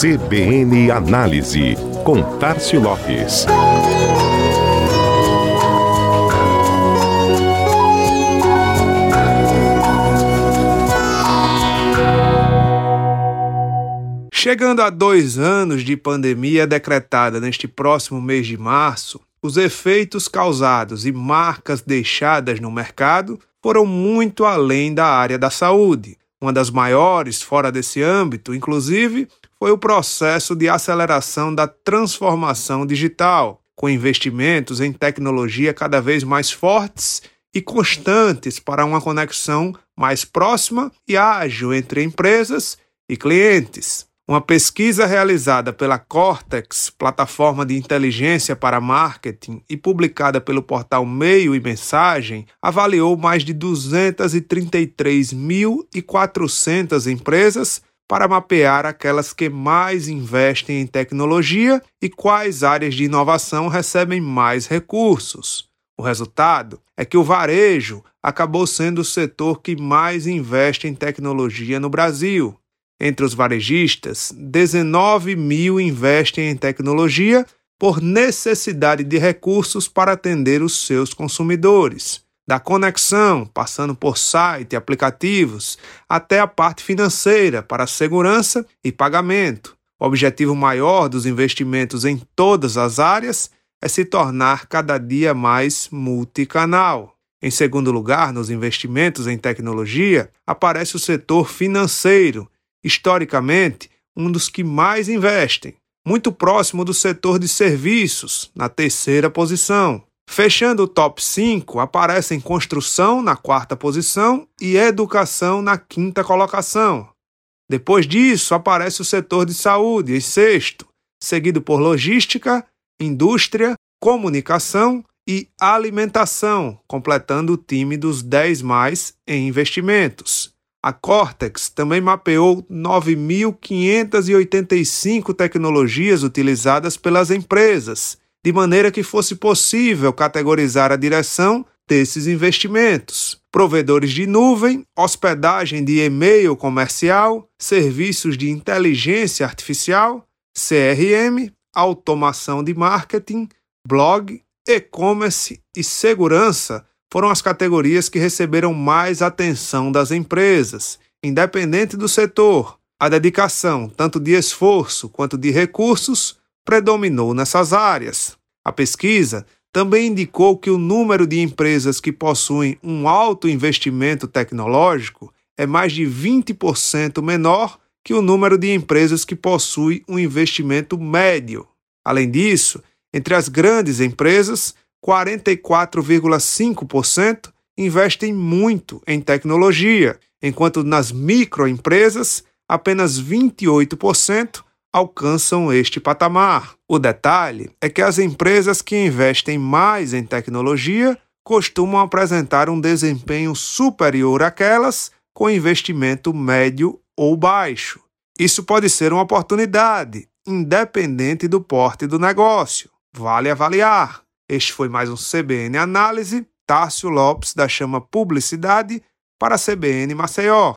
CBN Análise, com Tarcio Lopes. Chegando a dois anos de pandemia decretada neste próximo mês de março, os efeitos causados e marcas deixadas no mercado foram muito além da área da saúde. Uma das maiores fora desse âmbito, inclusive, foi o processo de aceleração da transformação digital, com investimentos em tecnologia cada vez mais fortes e constantes para uma conexão mais próxima e ágil entre empresas e clientes. Uma pesquisa realizada pela Cortex, plataforma de inteligência para marketing, e publicada pelo portal Meio e Mensagem, avaliou mais de 233.400 empresas para mapear aquelas que mais investem em tecnologia e quais áreas de inovação recebem mais recursos. O resultado é que o varejo acabou sendo o setor que mais investe em tecnologia no Brasil, entre os varejistas, 19 mil investem em tecnologia por necessidade de recursos para atender os seus consumidores. Da conexão, passando por site, aplicativos, até a parte financeira para segurança e pagamento. O objetivo maior dos investimentos em todas as áreas é se tornar cada dia mais multicanal. Em segundo lugar, nos investimentos em tecnologia, aparece o setor financeiro, historicamente, um dos que mais investem, muito próximo do setor de serviços, na terceira posição. Fechando o top 5, aparecem construção na quarta posição e educação na quinta colocação. Depois disso, aparece o setor de saúde em sexto, seguido por logística, indústria, comunicação e alimentação, completando o time dos 10 mais em investimentos. A Cortex também mapeou 9.585 tecnologias utilizadas pelas empresas, de maneira que fosse possível categorizar a direção desses investimentos. Provedores de nuvem, hospedagem de e-mail comercial, serviços de inteligência artificial, CRM, automação de marketing, blog, e-commerce e segurança foram as categorias que receberam mais atenção das empresas, independente do setor. A dedicação, tanto de esforço quanto de recursos, predominou nessas áreas. A pesquisa também indicou que o número de empresas que possuem um alto investimento tecnológico é mais de 20% menor que o número de empresas que possuem um investimento médio. Além disso, entre as grandes empresas, 44,5% investem muito em tecnologia, enquanto nas microempresas, apenas 28% alcançam este patamar. O detalhe é que as empresas que investem mais em tecnologia costumam apresentar um desempenho superior àquelas com investimento médio ou baixo. Isso pode ser uma oportunidade, independente do porte do negócio. Vale avaliar. Este foi mais um CBN Análise. Tássio Lopes da Chama Publicidade para a CBN Maceió.